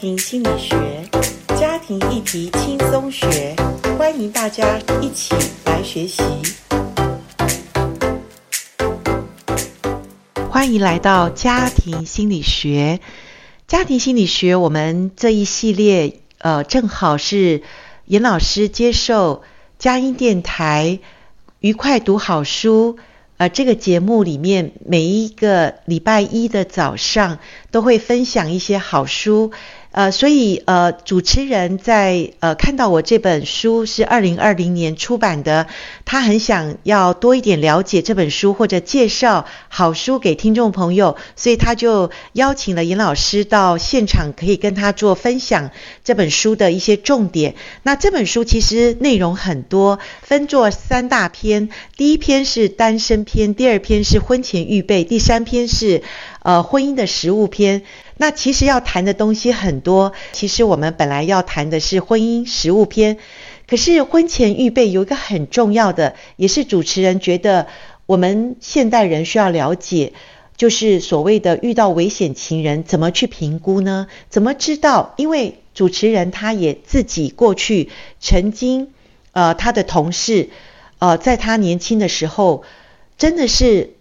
庭心理学，家庭议题轻松学，欢迎大家一起来学习。欢迎来到家庭心理学。家庭心理学，我们这一系列，呃，正好是严老师接受佳音电台愉快读好书。呃，这个节目里面每一个礼拜一的早上都会分享一些好书。呃，所以呃，主持人在呃看到我这本书是二零二零年出版的，他很想要多一点了解这本书或者介绍好书给听众朋友，所以他就邀请了严老师到现场，可以跟他做分享这本书的一些重点。那这本书其实内容很多，分作三大篇，第一篇是单身篇，第二篇是婚前预备，第三篇是呃婚姻的实务篇。那其实要谈的东西很多，其实我们本来要谈的是婚姻实务篇，可是婚前预备有一个很重要的，也是主持人觉得我们现代人需要了解，就是所谓的遇到危险情人怎么去评估呢？怎么知道？因为主持人他也自己过去曾经，呃，他的同事，呃，在他年轻的时候，真的是。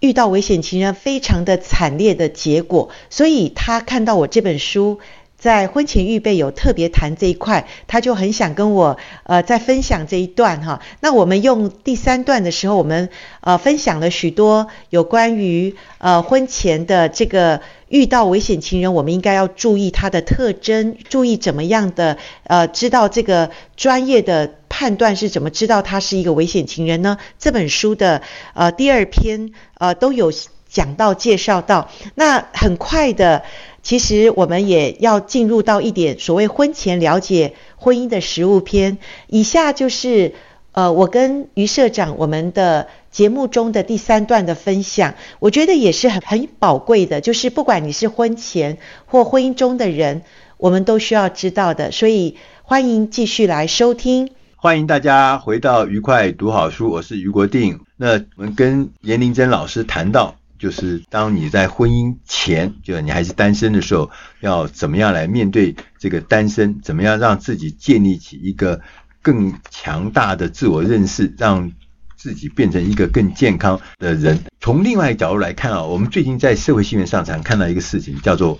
遇到危险情人，非常的惨烈的结果，所以他看到我这本书在婚前预备有特别谈这一块，他就很想跟我呃再分享这一段哈。那我们用第三段的时候，我们呃分享了许多有关于呃婚前的这个遇到危险情人，我们应该要注意他的特征，注意怎么样的呃知道这个专业的。判断是怎么知道他是一个危险情人呢？这本书的呃第二篇呃都有讲到介绍到。那很快的，其实我们也要进入到一点所谓婚前了解婚姻的实务篇。以下就是呃我跟于社长我们的节目中的第三段的分享，我觉得也是很很宝贵的，就是不管你是婚前或婚姻中的人，我们都需要知道的。所以欢迎继续来收听。欢迎大家回到愉快读好书，我是余国定。那我们跟严玲珍老师谈到，就是当你在婚姻前，就你还是单身的时候，要怎么样来面对这个单身？怎么样让自己建立起一个更强大的自我认识，让自己变成一个更健康的人？从另外一个角度来看啊，我们最近在社会新闻上常看到一个事情，叫做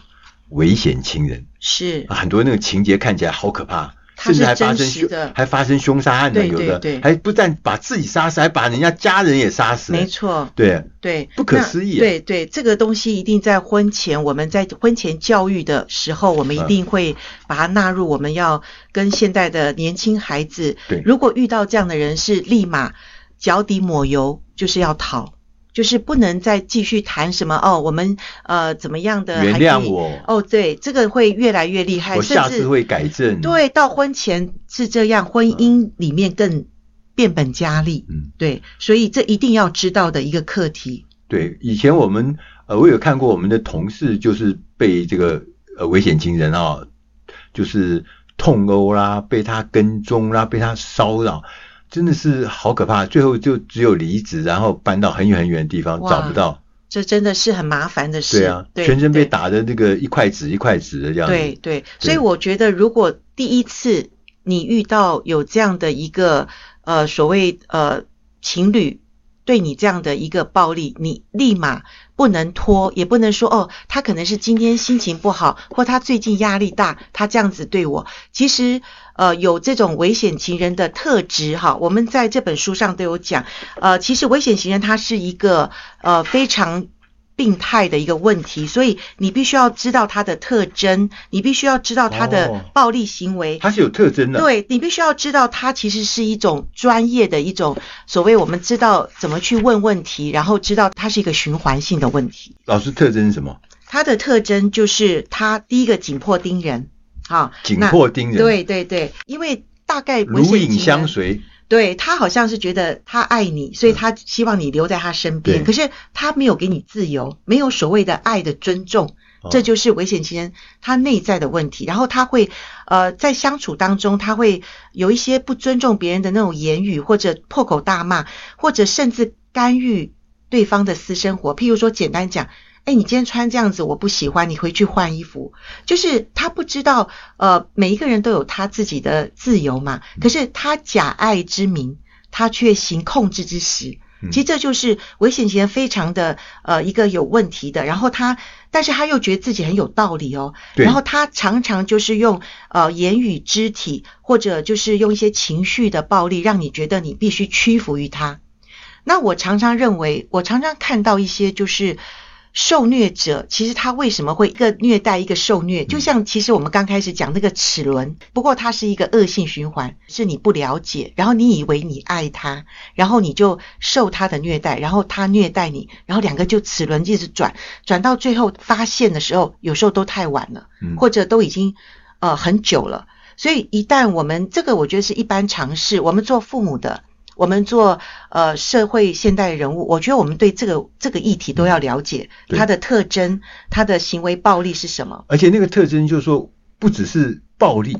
危险情人，是很多那个情节看起来好可怕。甚至还发生凶，还发生凶杀案的，有的还不但把自己杀死，还把人家家人也杀死。没错，对对，不可思议。对对，这个东西一定在婚前，我们在婚前教育的时候，我们一定会把它纳入。我们要跟现在的年轻孩子，对，如果遇到这样的人，是立马脚底抹油，就是要逃。就是不能再继续谈什么哦，我们呃怎么样的原谅我哦，对，这个会越来越厉害，我下次会改正。对，到婚前是这样，婚姻里面更变本加厉。嗯，对，所以这一定要知道的一个课题。对，以前我们呃，我有看过我们的同事，就是被这个呃危险情人啊、哦，就是痛殴啦，被他跟踪啦，被他骚扰。真的是好可怕，最后就只有离职，然后搬到很远很远的地方，找不到。这真的是很麻烦的事。对啊，对，全身被打的那个一块纸一块纸的这样子。对对，所以我觉得，如果第一次你遇到有这样的一个呃所谓呃情侣对你这样的一个暴力，你立马不能拖，也不能说哦，他可能是今天心情不好，或他最近压力大，他这样子对我，其实。呃，有这种危险情人的特质哈，我们在这本书上都有讲。呃，其实危险情人他是一个呃非常病态的一个问题，所以你必须要知道他的特征，你必须要知道他的暴力行为。他是有特征的。对，你必须要知道他其实是一种专业的一种所谓我们知道怎么去问问题，然后知道它是一个循环性的问题。老师，特征是什么？他的特征就是他第一个紧迫盯人。好，紧迫盯人。对对对，因为大概如影相随。对，他好像是觉得他爱你，所以他希望你留在他身边。可是他没有给你自由，没有所谓的爱的尊重，这就是危险情人他内在的问题。然后他会呃在相处当中，他会有一些不尊重别人的那种言语，或者破口大骂，或者甚至干预对方的私生活。譬如说，简单讲。哎，你今天穿这样子我不喜欢，你回去换衣服。就是他不知道，呃，每一个人都有他自己的自由嘛。可是他假爱之名，他却行控制之实。其实这就是危险情人非常的呃一个有问题的，然后他，但是他又觉得自己很有道理哦，然后他常常就是用呃言语、肢体或者就是用一些情绪的暴力，让你觉得你必须屈服于他。那我常常认为，我常常看到一些就是。受虐者其实他为什么会一个虐待一个受虐？就像其实我们刚开始讲那个齿轮，不过它是一个恶性循环，是你不了解，然后你以为你爱他，然后你就受他的虐待，然后他虐待你，然后两个就齿轮一直转，转到最后发现的时候，有时候都太晚了，或者都已经呃很久了。所以一旦我们这个，我觉得是一般常识，我们做父母的。我们做呃社会现代人物，我觉得我们对这个这个议题都要了解它的特征，它的行为暴力是什么？而且那个特征就是说，不只是暴力，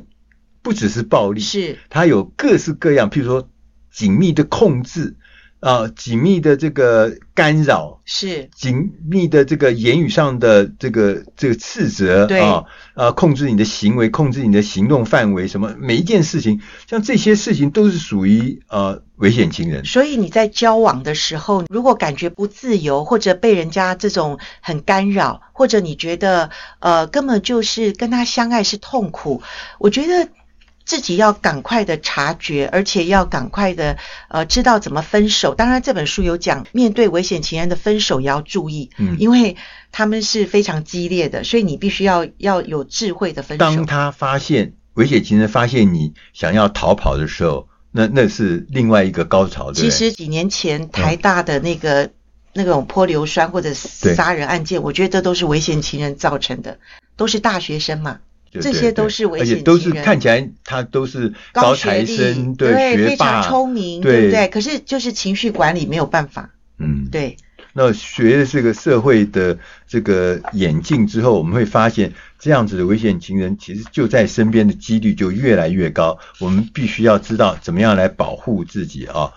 不只是暴力，是它有各式各样，譬如说紧密的控制。啊，紧密的这个干扰是紧密的这个言语上的这个这个斥责，对啊，呃，控制你的行为，控制你的行动范围，什么每一件事情，像这些事情都是属于呃危险情人。所以你在交往的时候，如果感觉不自由，或者被人家这种很干扰，或者你觉得呃根本就是跟他相爱是痛苦，我觉得。自己要赶快的察觉，而且要赶快的呃知道怎么分手。当然这本书有讲，面对危险情人的分手也要注意，嗯，因为他们是非常激烈的，所以你必须要要有智慧的分手。当他发现危险情人发现你想要逃跑的时候，那那是另外一个高潮。对，其实几年前台大的那个、嗯、那种泼硫酸或者杀人案件，我觉得这都是危险情人造成的，都是大学生嘛。这些都是危险情人，而且都是看起来他都是高材生，对，对学霸，非常聪明，对，不对？可是就是情绪管理没有办法，嗯，对。那学了这个社会的这个眼镜之后，我们会发现这样子的危险情人其实就在身边的几率就越来越高。我们必须要知道怎么样来保护自己啊。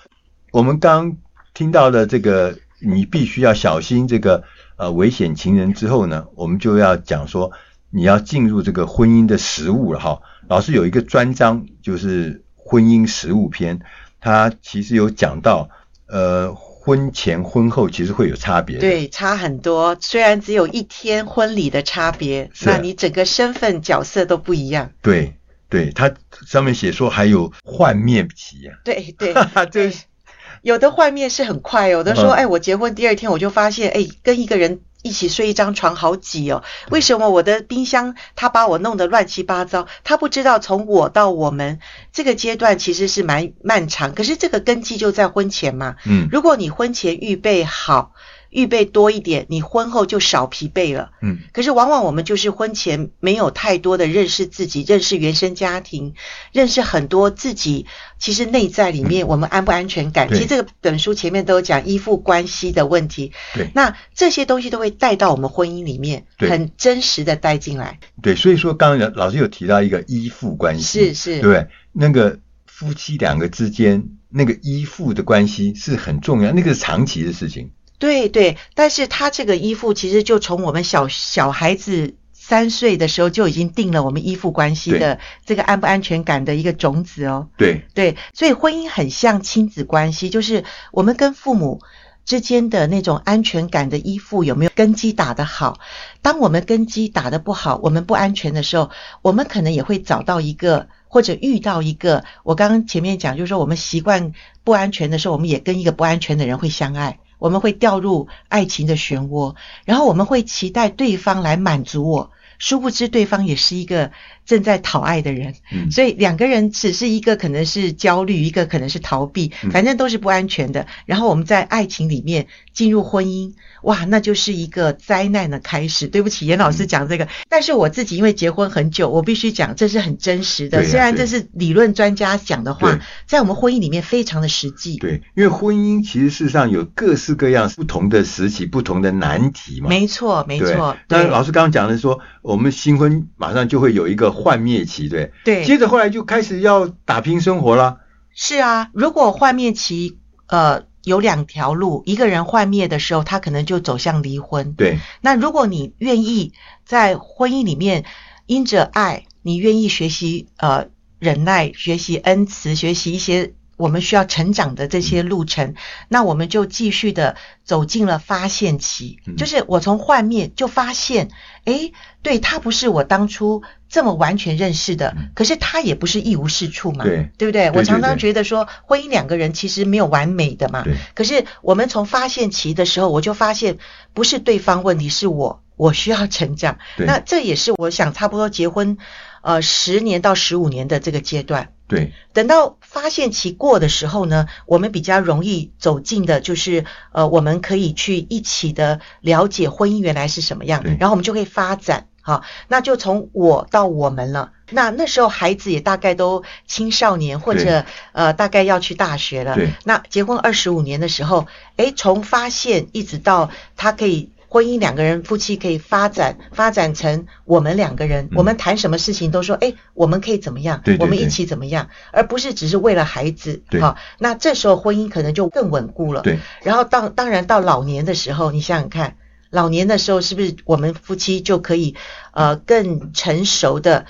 我们刚听到了这个，你必须要小心这个呃危险情人之后呢，我们就要讲说。你要进入这个婚姻的实务了哈，老师有一个专章就是婚姻实务篇，他其实有讲到，呃，婚前婚后其实会有差别，对，差很多。虽然只有一天婚礼的差别，那你整个身份角色都不一样。对，对，他上面写说还有换面期啊。对对，对，有的换面是很快，有的说，哎，我结婚第二天我就发现，哎，跟一个人。一起睡一张床好挤哦，为什么我的冰箱他把我弄得乱七八糟？他不知道从我到我们这个阶段其实是蛮漫长，可是这个根基就在婚前嘛。嗯，如果你婚前预备好。预备多一点，你婚后就少疲惫了。嗯，可是往往我们就是婚前没有太多的认识自己，认识原生家庭，认识很多自己。其实内在里面我们安不安全感？其实这个本书前面都有讲依附关系的问题。对，那这些东西都会带到我们婚姻里面，很真实的带进来。对，所以说刚刚老师有提到一个依附关系，是是，对，那个夫妻两个之间那个依附的关系是很重要，那个是长期的事情。对对，但是他这个依附其实就从我们小小孩子三岁的时候就已经定了我们依附关系的这个安不安全感的一个种子哦。对对，所以婚姻很像亲子关系，就是我们跟父母之间的那种安全感的依附有没有根基打得好？当我们根基打得不好，我们不安全的时候，我们可能也会找到一个或者遇到一个。我刚刚前面讲，就是说我们习惯不安全的时候，我们也跟一个不安全的人会相爱。我们会掉入爱情的漩涡，然后我们会期待对方来满足我，殊不知对方也是一个正在讨爱的人，嗯，所以两个人只是一个可能是焦虑，一个可能是逃避，反正都是不安全的。然后我们在爱情里面进入婚姻。哇，那就是一个灾难的开始。对不起，严老师讲这个，嗯、但是我自己因为结婚很久，我必须讲这是很真实的。啊、虽然这是理论专家讲的话，在我们婚姻里面非常的实际。对，因为婚姻其实事实上有各式各样不同的时期、不同的难题嘛。没错，没错。那老师刚刚讲的说，我们新婚马上就会有一个幻灭期，对。对。接着后来就开始要打拼生活了。是啊，如果幻灭期，呃。有两条路，一个人幻灭的时候，他可能就走向离婚。对。那如果你愿意在婚姻里面，因着爱，你愿意学习呃忍耐，学习恩慈，学习一些。我们需要成长的这些路程，那我们就继续的走进了发现期。就是我从幻灭就发现，诶，对，他不是我当初这么完全认识的，可是他也不是一无是处嘛，对，对不对？我常常觉得说，婚姻两个人其实没有完美的嘛。可是我们从发现期的时候，我就发现不是对方问题，是我，我需要成长。那这也是我想差不多结婚，呃，十年到十五年的这个阶段。对，等到发现期过的时候呢，我们比较容易走进的，就是呃，我们可以去一起的了解婚姻原来是什么样，然后我们就可以发展，好，那就从我到我们了。那那时候孩子也大概都青少年或者呃，大概要去大学了。对，那结婚二十五年的时候，诶，从发现一直到他可以。婚姻两个人夫妻可以发展发展成我们两个人，嗯、我们谈什么事情都说，哎，我们可以怎么样？对对对，我们一起怎么样？而不是只是为了孩子。对，好，那这时候婚姻可能就更稳固了。对。然后当当然到老年的时候，你想想看，老年的时候是不是我们夫妻就可以呃更成熟的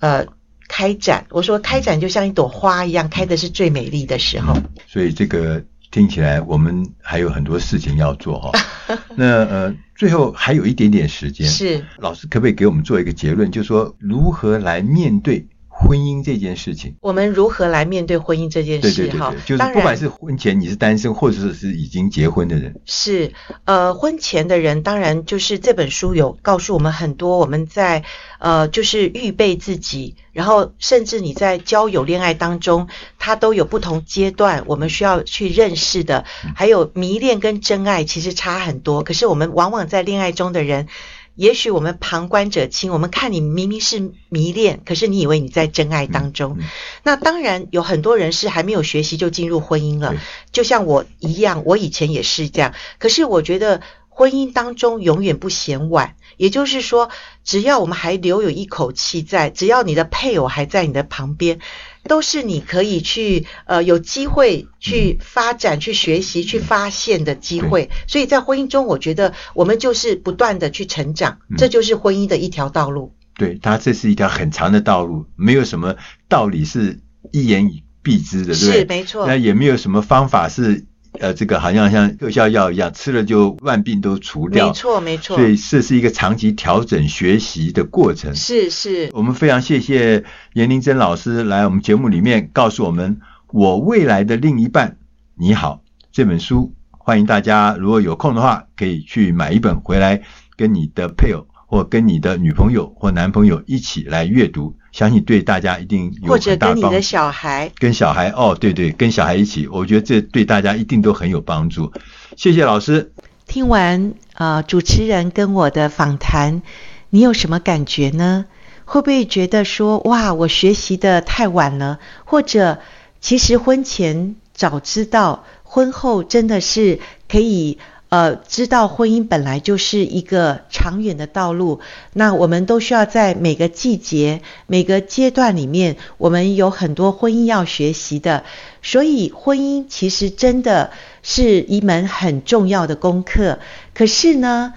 呃开展？我说开展就像一朵花一样，开的是最美丽的时候。嗯、所以这个听起来我们还有很多事情要做哈。那呃。最后还有一点点时间，是老师可不可以给我们做一个结论，就是说如何来面对婚姻这件事情？我们如何来面对婚姻这件事？对对对，对，就是不管是婚前你是单身，或者是是已经结婚的人，是呃婚前的人，当然就是这本书有告诉我们很多，我们在呃就是预备自己。然后，甚至你在交友恋爱当中，它都有不同阶段，我们需要去认识的。还有迷恋跟真爱其实差很多。可是我们往往在恋爱中的人，也许我们旁观者清，我们看你明明是迷恋，可是你以为你在真爱当中。那当然有很多人是还没有学习就进入婚姻了，就像我一样，我以前也是这样。可是我觉得婚姻当中永远不嫌晚。也就是说，只要我们还留有一口气在，只要你的配偶还在你的旁边，都是你可以去呃有机会去发展、去学习、去发现的机会。所以在婚姻中，我觉得我们就是不断的去成长，这就是婚姻的一条道路。对，它这是一条很长的道路，没有什么道理是一言以蔽之的，对不对？是，没错。那也没有什么方法是。呃，这个好像像特效药一样，吃了就万病都除掉。没错，没错。所以这是一个长期调整学习的过程。是是。我们非常谢谢严玲珍老师来我们节目里面告诉我们，我未来的另一半你好这本书，欢迎大家如果有空的话，可以去买一本回来，跟你的配偶或跟你的女朋友或男朋友一起来阅读。相信对大家一定有很大帮助。或者跟你的小孩，跟小孩哦，对对，跟小孩一起，我觉得这对大家一定都很有帮助。谢谢老师。听完呃主持人跟我的访谈，你有什么感觉呢？会不会觉得说哇，我学习的太晚了？或者其实婚前早知道，婚后真的是可以。呃，知道婚姻本来就是一个长远的道路，那我们都需要在每个季节、每个阶段里面，我们有很多婚姻要学习的。所以，婚姻其实真的是一门很重要的功课。可是呢，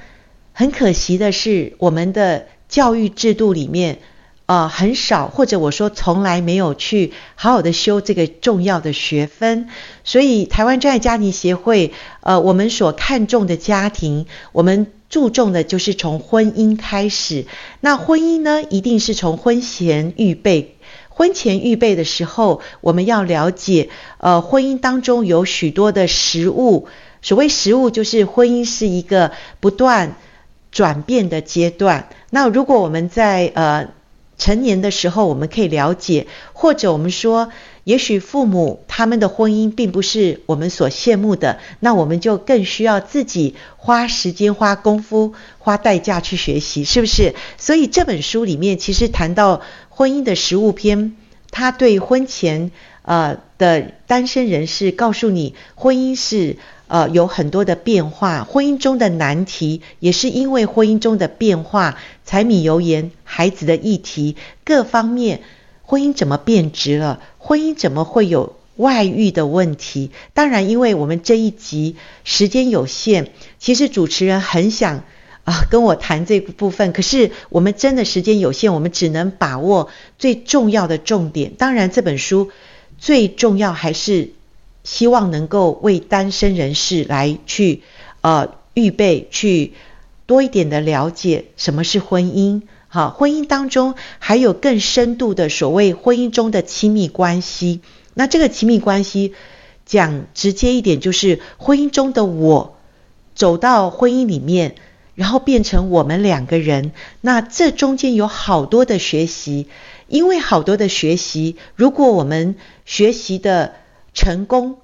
很可惜的是，我们的教育制度里面。呃，很少，或者我说从来没有去好好的修这个重要的学分，所以台湾专业家庭协会，呃，我们所看重的家庭，我们注重的就是从婚姻开始。那婚姻呢，一定是从婚前预备。婚前预备的时候，我们要了解，呃，婚姻当中有许多的实物。所谓实物，就是婚姻是一个不断转变的阶段。那如果我们在呃。成年的时候，我们可以了解，或者我们说，也许父母他们的婚姻并不是我们所羡慕的，那我们就更需要自己花时间、花功夫、花代价去学习，是不是？所以这本书里面其实谈到婚姻的实务篇，他对婚前呃的单身人士告诉你，婚姻是。呃，有很多的变化，婚姻中的难题也是因为婚姻中的变化，柴米油盐、孩子的议题，各方面，婚姻怎么变质了？婚姻怎么会有外遇的问题。当然，因为我们这一集时间有限，其实主持人很想啊跟我谈这部分，可是我们真的时间有限，我们只能把握最重要的重点。当然，这本书最重要还是希望能够为单身人士来去呃预备，去多一点的了解什么是婚姻。好，婚姻当中还有更深度的所谓婚姻中的亲密关系。那这个亲密关系讲直接一点，就是婚姻中的我走到婚姻里面，然后变成我们两个人。那这中间有好多的学习，因为好多的学习，如果我们学习的成功，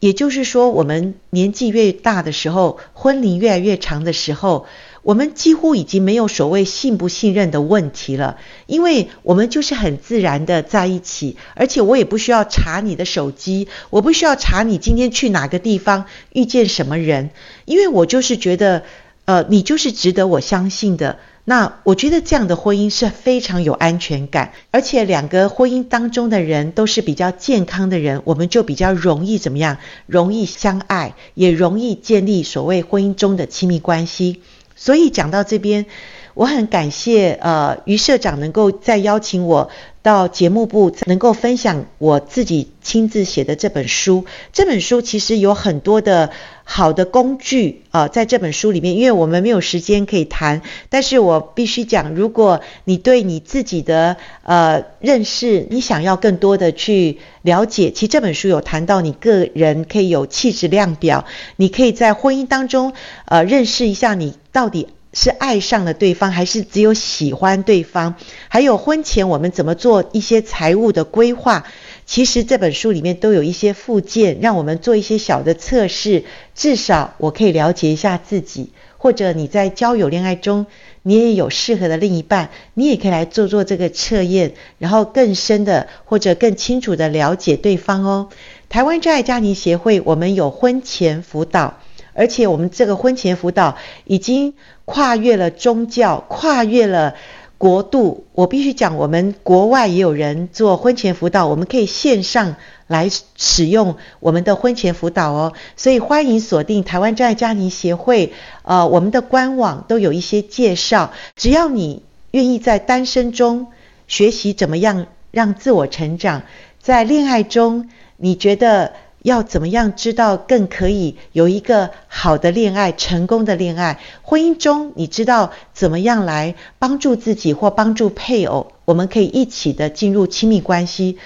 也就是说我们年纪越大的时候，婚龄越来越长的时候。我们几乎已经没有所谓信不信任的问题了，因为我们就是很自然的在一起，而且我也不需要查你的手机，我不需要查你今天去哪个地方遇见什么人，因为我就是觉得，呃，你就是值得我相信的。那我觉得这样的婚姻是非常有安全感，而且两个婚姻当中的人都是比较健康的人，我们就比较容易怎么样？容易相爱，也容易建立所谓婚姻中的亲密关系。所以讲到这边，我很感谢呃于社长能够再邀请我到节目部，能够分享我自己亲自写的这本书。这本书其实有很多的好的工具啊、在这本书里面，因为我们没有时间可以谈，但是我必须讲，如果你对你自己的呃认识，你想要更多的去了解，其实这本书有谈到你个人可以有气质量表，你可以在婚姻当中呃认识一下你到底。是爱上了对方，还是只有喜欢对方？还有婚前我们怎么做一些财务的规划？其实这本书里面都有一些附件，让我们做一些小的测试。至少我可以了解一下自己，或者你在交友恋爱中，你也有适合的另一半，你也可以来做做这个测验，然后更深的或者更清楚的了解对方哦。台湾真爱家庭协会，我们有婚前辅导。而且我们这个婚前辅导已经跨越了宗教，跨越了国度。我必须讲，我们国外也有人做婚前辅导，我们可以线上来使用我们的婚前辅导哦。所以欢迎锁定台湾真爱家庭协会，呃，我们的官网都有一些介绍。只要你愿意在单身中学习怎么样让自我成长，在恋爱中你觉得。要怎么样知道更可以有一个好的恋爱、成功的恋爱？婚姻中你知道怎么样来帮助自己或帮助配偶？我们可以一起的进入亲密关系。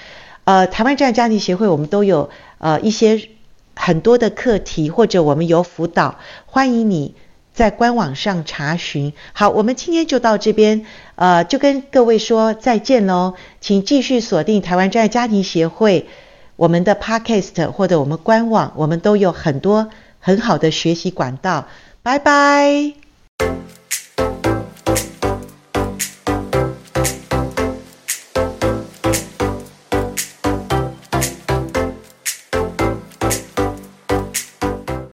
呃，台湾真爱家庭协会我们都有呃一些很多的课题，或者我们有辅导，欢迎你在官网上查询。好，我们今天就到这边，呃，就跟各位说再见喽，请继续锁定台湾真爱家庭协会。我们的 Podcast 或者我们官网，我们都有很多很好的学习管道。拜拜。